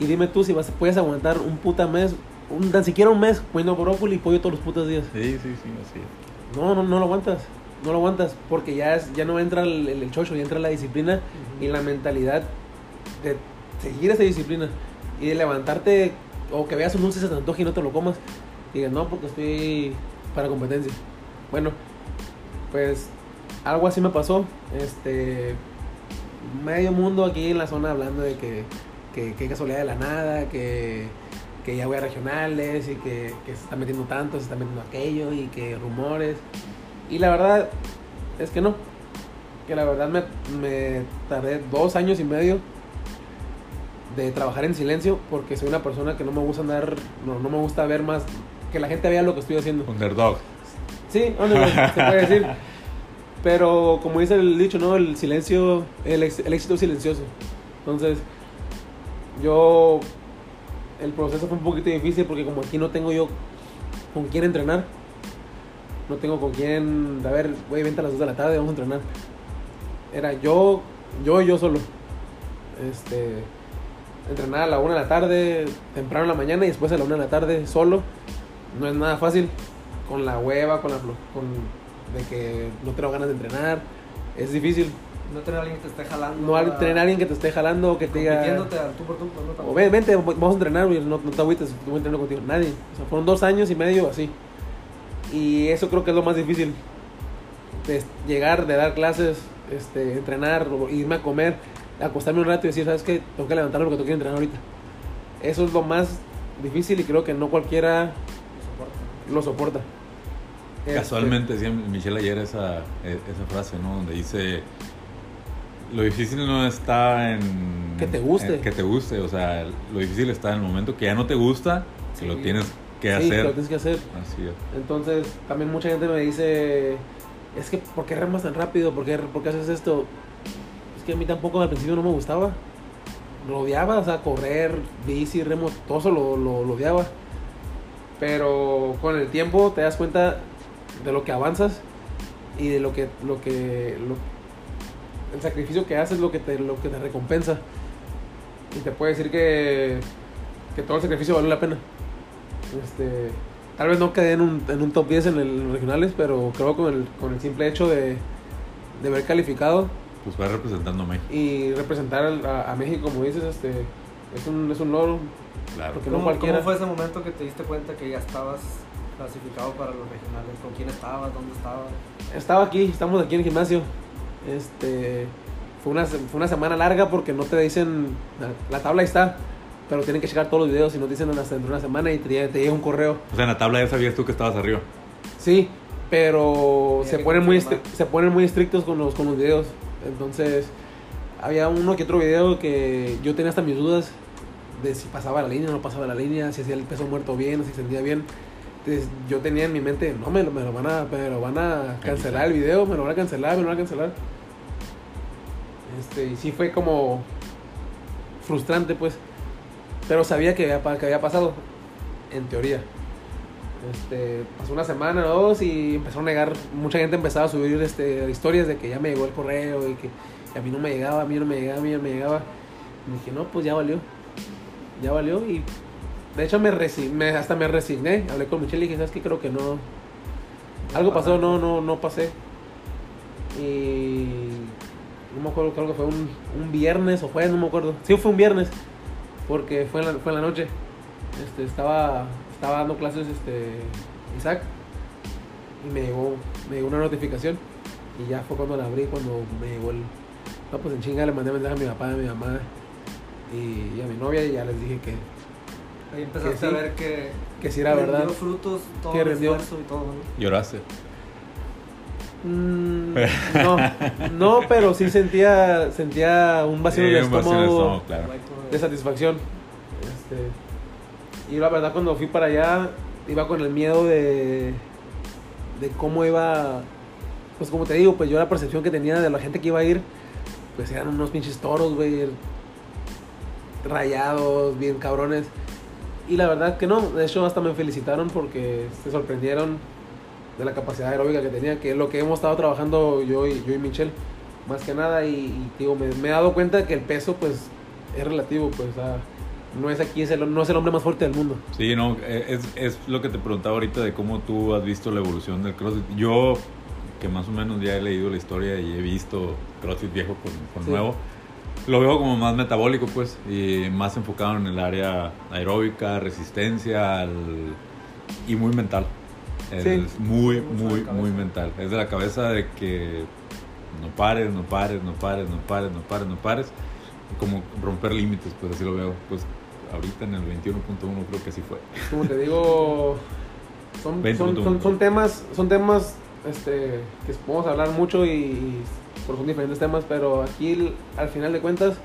y dime tú si vas, puedes aguantar un puta mes, un, tan siquiera un mes comiendo brócoli y pollo todos los putos días. Sí, sí, sí, así es. No, no, no lo aguantas. No lo aguantas porque ya, es, ya no entra el, el, el chocho, ya entra la disciplina y la mentalidad de seguir esa disciplina y de levantarte o que veas un dulce se te antoje y no te lo comas y digas, no, porque estoy para competencia. Bueno, pues algo así me pasó. Este, medio mundo aquí en la zona hablando de que, que, que casualidad de la nada, que, que ya voy a regionales y que, que se está metiendo tanto, se está metiendo aquello y que rumores. Y la verdad es que no. Que la verdad me, me tardé dos años y medio de trabajar en silencio porque soy una persona que no me gusta andar, no, no me gusta ver más, que la gente vea lo que estoy haciendo. Underdog. Sí, underdog, se puede decir. <laughs> Pero como dice el dicho, ¿no? El silencio, el, ex- el éxito silencioso. Entonces, yo, el proceso fue un poquito difícil porque como aquí no tengo yo con quién entrenar, no tengo con quién, a ver, güey, vente a las 2 de la tarde, vamos a entrenar. Era yo, yo y yo solo. Este, entrenar a la 1 de la tarde, temprano en la mañana y después a la 1 de la tarde solo. No es nada fácil con la hueva, con la con de que no tengo ganas de entrenar. Es difícil. No tener a alguien que te esté jalando. No a- tener a alguien que te esté jalando o que te diga. tú por tú, pues no O ven, vente, vamos a entrenar, güey, no, no te agüites, estoy entrenando contigo. Nadie. O sea, fueron dos años y medio así. Y eso creo que es lo más difícil. De llegar, de dar clases, este, entrenar, irme a comer, acostarme un rato y decir, ¿sabes qué? Tengo que levantarme porque tengo que entrenar ahorita. Eso es lo más difícil y creo que no cualquiera lo soporta. Este, Casualmente decía Michelle ayer esa, e- esa frase, ¿no? Donde dice, lo difícil no está en... Que te guste. en que te guste, o sea, lo difícil está en el momento que ya no te gusta, que Sí. lo tienes que sí, hacer. lo tienes que hacer. Así es. Entonces, también mucha gente me dice, es que, ¿por qué remas tan rápido? ¿Por qué, por qué haces esto? Que a mí tampoco al principio no me gustaba. Lo odiaba, o sea, correr, bici, remo, todo eso lo, lo, lo odiaba. Pero con el tiempo te das cuenta de lo que avanzas y de lo que, lo que, lo- el sacrificio que haces, lo que te, lo que te recompensa. Y te puedo decir que, que todo el sacrificio valió la pena. Este, tal vez no quedé en un, en un top 10 en, en los regionales, pero creo con el, con el simple hecho de, de haber calificado Pues va representando a México, y representar a, a México, como dices, este, es, un, es un logro. claro. Porque no ¿Cómo, cualquiera. ¿Cómo fue ese momento que te diste cuenta que ya estabas clasificado para los regionales? ¿Con quién estabas? ¿Dónde estabas? Estaba aquí, estamos aquí en el gimnasio. Este, fue una, fue una semana larga porque no te dicen, la, la tabla ahí está, pero tienen que checar todos los videos y no te dicen hasta dentro de una semana y te, llega- te llega un correo. O sea, en la tabla ya sabías tú que estabas arriba. Sí, pero se ponen, muy se ponen muy estrictos con los, con los videos. Entonces, había uno que otro video que yo tenía hasta mis dudas de si pasaba la línea o no pasaba la línea, si hacía el peso muerto bien, si se sentía bien. Entonces, yo tenía en mi mente, no, me lo, me lo van a, me lo van a cancelar el video, me lo van a cancelar, me lo van a cancelar. Este, y sí fue como frustrante, pues. Pero sabía que había, que había pasado, en teoría. Este, pasó una semana o dos y empezaron a negar, mucha gente empezaba a subir este, historias de que ya me llegó el correo y que a mí no me llegaba, a mí no me llegaba, a mí no me llegaba. Y dije, no, pues ya valió, ya valió y de hecho me, me hasta me resigné, hablé con Michelle y dije, ¿sabes qué? Creo que no, algo pasó, no, no, no pasé. Y no me acuerdo, creo que fue un, un viernes o jueves, no me acuerdo. Sí, fue un viernes, porque fue en la, fue en la noche. Este, estaba, estaba dando clases este, Isaac y me llegó, me llegó una notificación y ya fue cuando la abrí, cuando me llegó el... No, pues en chinga le mandé mensaje a mi papá, a mi mamá y, y a mi novia y ya les dije que, Ahí empezaste Que sí. a ver que, que sí era verdad. frutos, todo Que el esfuerzo y todo, ¿no? Lloraste. Mm, <laughs> no, no, pero sí sentía, sentía un vacío Sí, en el estómago estómago, claro. De satisfacción. Este, y la verdad cuando fui para allá iba con el miedo de, de cómo iba, pues como te digo, pues yo la percepción que tenía de la gente que iba a ir, pues eran unos pinches toros, güey, rayados, bien cabrones. Y la verdad que no, de hecho hasta me felicitaron porque se sorprendieron de la capacidad aeróbica que tenía, que es lo que hemos estado trabajando yo y, yo y Michelle, más que nada, y, digo, me, he dado cuenta que el peso pues es relativo, pues sea, no es aquí, es el, no es el hombre más fuerte del mundo. Sí, no, eh, es, es lo que te preguntaba ahorita de cómo tú has visto la evolución del CrossFit. Yo, que más o menos ya he leído la historia y he visto CrossFit viejo con, con Sí. nuevo, lo veo como más metabólico, pues, y más enfocado en el área aeróbica, resistencia al- y muy mental. Es Sí. muy, muy, muy mental. Es de la cabeza de que no pares, no pares, no pares, no pares, no pares, no pares. Como romper límites, pues así lo veo. Pues ahorita en el 21.1 creo que así fue. Como te digo, son, 20 son, son, son temas, son temas este, que podemos hablar mucho y, y por son diferentes temas, pero aquí al final de cuentas,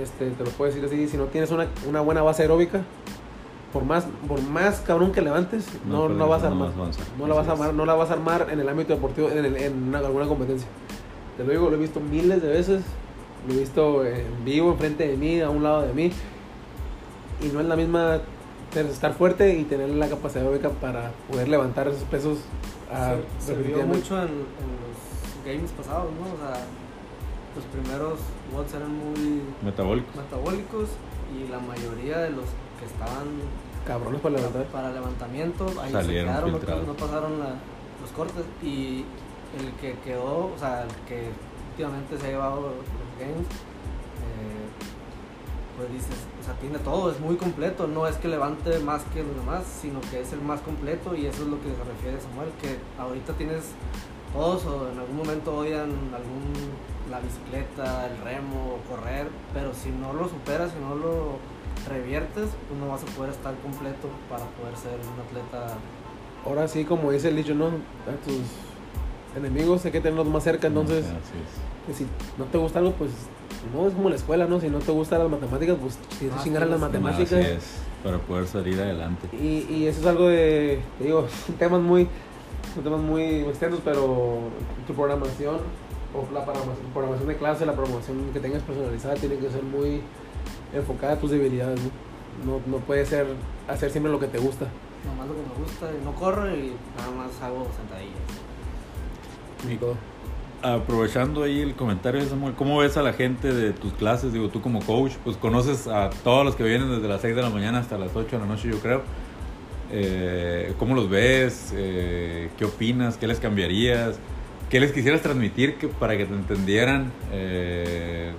este, te lo puedo decir así, si no tienes una, una buena base aeróbica, por más, por más cabrón que levantes, no, No, no, vas a no armar. vas a avanzar. No la, vas a armar, no la vas a armar en el ámbito deportivo, en, el- en una- alguna competencia. Te lo digo, lo he visto miles de veces, lo he visto en vivo, enfrente de mí, a un lado de mí, y no es la misma estar fuerte y tener la capacidad aeróbica para poder levantar esos pesos a se, se vio mucho en, en los games pasados, ¿no? O sea, los primeros WODs eran muy Metabólico. metabólicos y la mayoría de los que estaban cabrones para levantar. para levantamiento ahí Salieron se quedaron, no, pasaron la- los cortes y el que quedó, o sea, el que últimamente se ha llevado games, eh, pues dices, o sea, tiene todo, es muy completo, no es que levante más que los demás, sino que es el más completo y eso es lo que se refiere Samuel, que ahorita tienes todos o en algún momento odian algún la bicicleta, el remo, correr, pero si no lo superas, si no lo reviertes, pues no vas a poder estar completo para poder ser un atleta. Ahora sí, como dice el dicho, ¿no? A tus enemigos hay que tenerlos más cerca, entonces... si no te gusta algo, pues no es como la escuela, ¿no? Si no te gustan las matemáticas, pues tienes que Ah, chingar a las sí, sí. matemáticas. Así es, para poder salir adelante. Y, y eso es algo de, te digo, son <laughs> temas muy, temas muy extensos, pero tu programación o la programación, programación de clase, la programación que tengas personalizada tiene que ser muy enfocada a tus debilidades, ¿no? No, no puede ser hacer siempre lo que te gusta. Nomás lo que me gusta, no corro y nada más hago sentadillas. Y- todo. Aprovechando ahí el comentario de Samuel, ¿cómo ves a la gente de tus clases? Digo, tú como coach, pues conoces a todos los que vienen desde las 6 de la mañana hasta las 8 de la noche, yo creo. Eh, ¿Cómo los ves? Eh, ¿Qué opinas? ¿Qué les cambiarías? ¿Qué les quisieras transmitir que, para que te entendieran eh,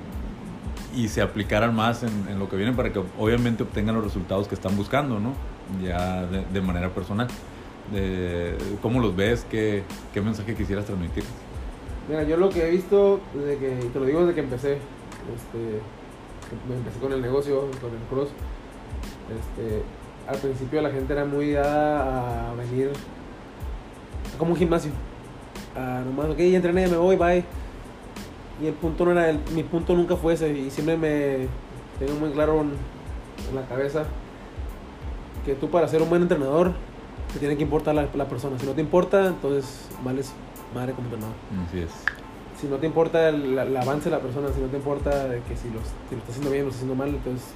y se aplicaran más en, en lo que viene para que obviamente obtengan los resultados que están buscando, ¿no? Ya de, de manera personal. De, ¿Cómo los ves? ¿Qué, ¿Qué mensaje quisieras transmitir? Mira, yo lo que he visto desde que, te lo digo desde que empecé, este, me empecé con el negocio, con el cross, este, al principio la gente era muy dada a venir como un gimnasio, a nomás, ok, entrené, me voy, bye. Y el punto no era, el, mi punto nunca fue ese, y siempre me tengo muy claro en, en la cabeza que tú para ser un buen entrenador te tiene que importar la, la persona, si no te importa, entonces vales madre como entrenador Así es. si no te importa el, el avance de la persona, si no te importa que si, los, si lo está haciendo bien o lo está haciendo mal, entonces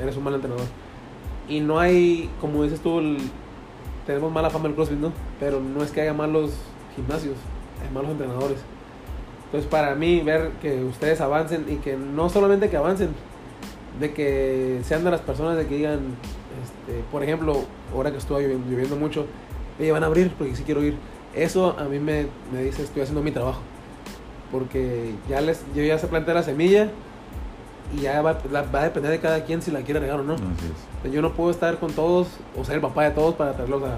eres un mal entrenador. Y no hay, como dices tú, el- tenemos mala fama el CrossFit, ¿no? Pero no es que haya malos gimnasios, hay malos entrenadores. Entonces para mí ver que ustedes avancen y que no solamente que avancen, de que sean de las personas de que digan, este, por ejemplo, ahora que estuvo lloviendo, lloviendo mucho, oye, van a abrir porque sí quiero ir. Eso a mí me, me dice, estoy haciendo mi trabajo. Porque ya les, yo ya se plantea la semilla y ya va, la- va a depender de cada quien si la quiere regar o no. Así es. Yo no puedo estar con todos o ser el papá de todos para traerlos a...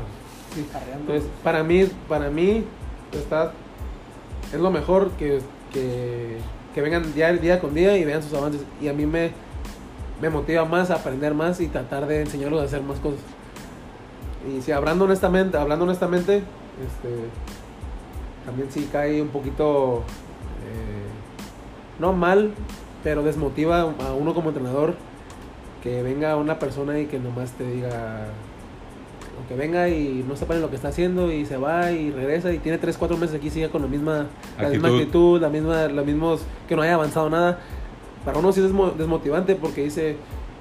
sí. Entonces, para mí, para mí está, es lo mejor que, que, que vengan día, día con día y vean sus avances. Y a mí me, me motiva más a aprender más y tratar de enseñarlos a hacer más cosas. Y si hablando honestamente, hablando honestamente, este, también sí cae un poquito, eh, no mal, pero desmotiva a uno como entrenador que venga una persona y que nomás te diga, o que venga y no sepa lo que está haciendo y se va y regresa y tiene 3, 4 meses aquí sigue con la misma la misma Actitud. actitud, la misma, los mismos, que no haya avanzado nada. Para uno sí es desmo- desmotivante porque dice,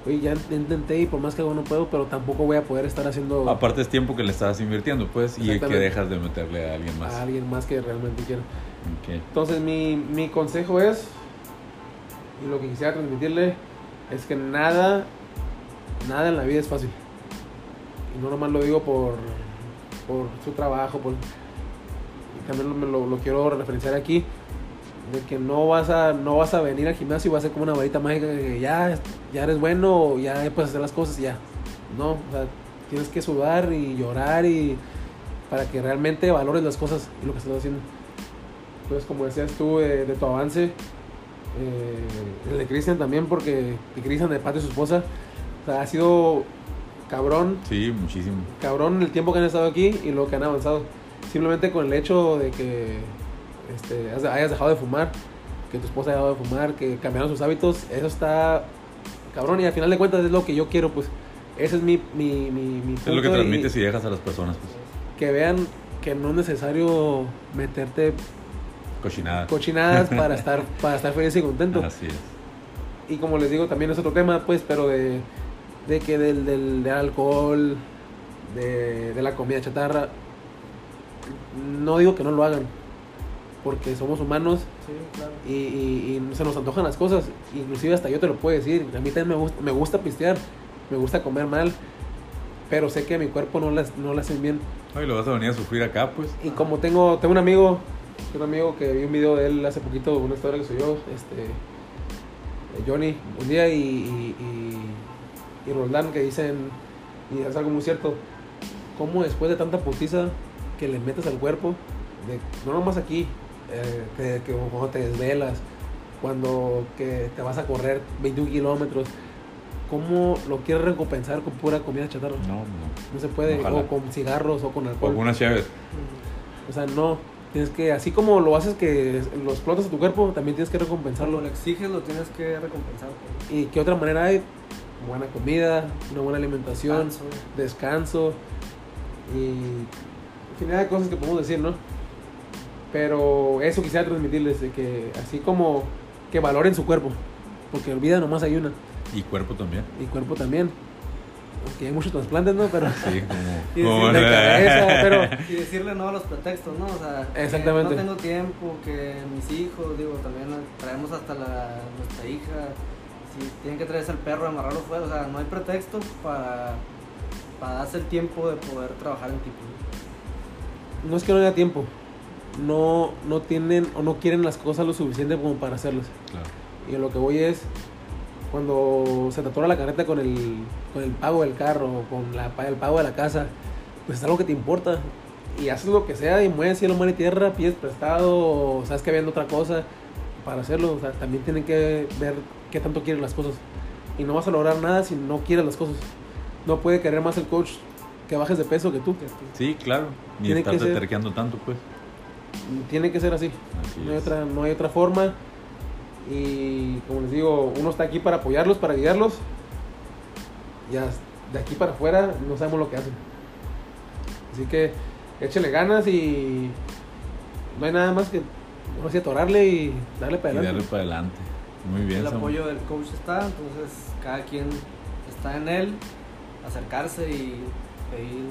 oye, ya intenté y por más que hago no puedo, pero tampoco voy a poder estar haciendo Aparte es tiempo que le estás invirtiendo, pues, y que dejas de meterle a alguien más. a alguien más que realmente quiera. Entonces mi, mi consejo es, y lo que quisiera transmitirle, es que nada, nada en la vida es fácil. Y no nomás lo digo por, por su trabajo, por, y también lo, lo, lo quiero referenciar aquí, de que no vas a, no vas a venir al gimnasio y vas a ser como una varita mágica que ya, ya eres bueno, ya puedes hacer las cosas ya. No, o sea, tienes que sudar y llorar y para que realmente valores las cosas y lo que estás haciendo. Entonces, como decías tú, eh, de tu avance, eh, el de Cristian también, porque de Cristian, de parte de su esposa, o sea, ha sido cabrón, Sí, muchísimo. cabrón el tiempo que han estado aquí y lo que han avanzado. Simplemente con el hecho de que este, hayas dejado de fumar, que tu esposa haya dejado de fumar, que cambiaron sus hábitos, eso está cabrón y al final de cuentas es lo que yo quiero, pues. Ese es mi, mi, mi, mi Es lo que punto y- transmites y dejas a las personas, pues. que vean que no es necesario meterte Cochinada. cochinadas <laughs> para estar para estar feliz y contento. Así es. Y como les digo, también es otro tema, pues, pero de, de que del, del, del alcohol, de, de la comida chatarra, no digo que no lo hagan, porque somos humanos Sí, claro. y, y- y se nos antojan las cosas. Inclusive hasta yo te lo puedo decir, a mí también me gusta, me gusta pistear, me gusta comer mal, pero sé que a mi cuerpo no las, no le hacen bien. Ay, lo vas a venir a sufrir acá, pues. Y como tengo, tengo un amigo, un amigo que vi un video de él hace poquito, una historia que subió, este, de Johnny, un día y, y, y, y Roldán que dicen, y es algo muy cierto, cómo después de tanta putiza que le metes al cuerpo, de, no nomás aquí, eh, que, que cuando te desvelas, cuando que te vas a correr 21 kilómetros, ¿cómo lo quieres recompensar con pura comida chatarra? No, no. No se puede, Ojalá. o con cigarros o con O alcohol. algunas chaves. O sea, no. Tienes que, así como lo haces que lo explotas a tu cuerpo, también tienes que recompensarlo. lo exiges, lo tienes que recompensar. pues. ¿Y qué otra manera hay? Buena comida, una buena alimentación, Descanso. descanso y infinidad de cosas que podemos decir, ¿no? Pero eso quisiera transmitirles, de que así como que valoren su cuerpo, porque vida nomás hay una, Y cuerpo también. y cuerpo también. Aunque hay muchos trasplantes, ¿no? Pero Sí, como. <laughs> Y como- de cabeza, <laughs> pero Y decirle no a los pretextos, ¿no? O sea, que Exactamente. no tengo tiempo, que mis hijos, digo, también traemos hasta la, nuestra hija. Si tienen que traerse al perro, amarrarlo fuera, o sea, no hay pretexto para, para darse el tiempo de poder trabajar en tipo. no es que no haya tiempo, no, no tienen o no quieren las cosas lo suficiente como para hacerlas. Claro. Y lo que voy es, cuando se te atora la carreta con el, con el pago del carro, con la, el pago de la casa, pues es algo que te importa. Y haces lo que sea y mueves cielo, mar y tierra, pides prestado, sabes que viendo otra cosa para hacerlo. O sea, también tienen que ver qué tanto quieren las cosas. Y no vas a lograr nada si no quieres las cosas. No puede querer más el coach que bajes de peso que tú. Sí, claro. Ni Tiene estarte terqueando tanto, pues. Tiene que ser así. Así No hay, otra, no hay otra forma. Y como les digo, uno está aquí para apoyarlos, para guiarlos. Ya de aquí para afuera no sabemos lo que hacen. Así que échele ganas y no hay nada más que no sé, atorarle y darle para Y adelante. darle para adelante. Muy bien, el apoyo del coach está, entonces cada quien está en él, acercarse y pedir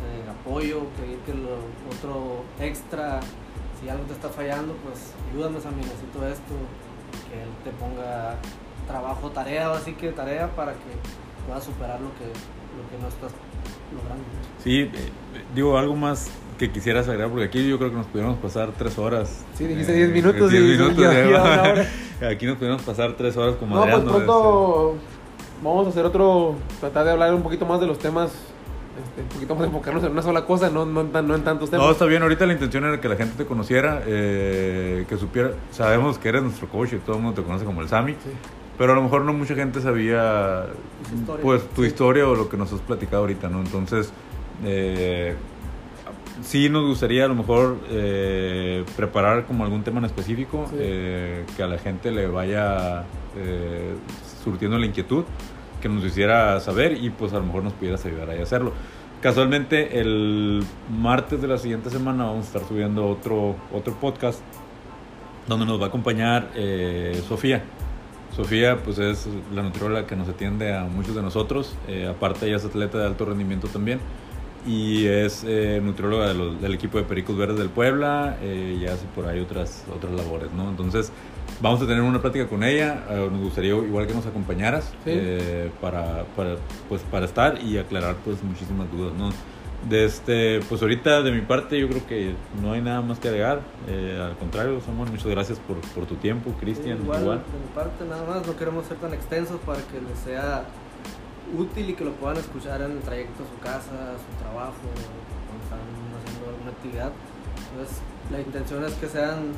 eh, apoyo, pedir que lo otro extra, si algo te está fallando, pues ayúdame a necesito esto, que él te ponga trabajo, tarea, o así que tarea para que puedas superar lo que, lo que no estás logrando. Sí, eh, eh, digo algo más que quisieras agregar, porque aquí yo creo que nos pudiéramos pasar tres horas. Sí, dijiste Eh, 10 minutos diez y minutos, ya- ya. ya una hora. <laughs> Aquí nos pudiéramos pasar tres horas como No, pues pronto vamos a hacer otro, tratar de hablar un poquito más de los temas, este, un poquito enfocarnos en una sola cosa, no, no, no en tantos temas. No, está bien. Ahorita la intención era que la gente te conociera, eh, que supiera. Sabemos que eres nuestro coach y todo el mundo te conoce como el Sami. Sí. pero a lo mejor no mucha gente sabía pues tu historia o lo que nos has platicado ahorita, ¿no? Entonces, eh, sí nos gustaría a lo mejor eh, preparar como algún tema en específico Sí. eh, que a la gente le vaya eh, surtiendo la inquietud, que nos hiciera saber y pues a lo mejor nos pudieras ayudar a hacerlo. Casualmente el martes de la siguiente semana vamos a estar subiendo otro, otro podcast donde nos va a acompañar eh, Sofía. Sofía pues es la nutrióloga que nos atiende a muchos de nosotros, eh, aparte ella es atleta de alto rendimiento también y es eh, nutrióloga de los- del equipo de Pericos Verdes del Puebla eh, y hace por ahí otras, otras labores, ¿no? Entonces vamos a tener una plática con ella, eh, nos gustaría igual que nos acompañaras Sí. eh, para, para, pues, para estar y aclarar pues muchísimas dudas, ¿no? De este, pues ahorita de mi parte yo creo que no hay nada más que agregar, eh, al contrario Samuel, muchas gracias por, por tu tiempo, Cristian, igual, igual. de mi parte nada más, no queremos ser tan extensos para que les sea útil y que lo puedan escuchar en el trayecto a su casa, a su trabajo, cuando están haciendo alguna actividad. Entonces, la intención es que sean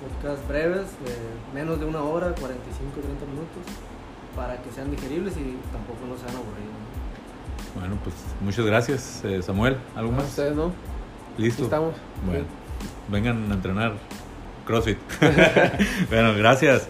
podcasts breves, de menos de una hora, 45, 30 minutos, para que sean digeribles y tampoco no sean aburridos. ¿no? Bueno, pues muchas gracias eh, Samuel, ¿algo más? ustedes, ¿no? Listo. Aquí estamos. Bueno, vengan a entrenar CrossFit. <laughs> <laughs> bueno, gracias.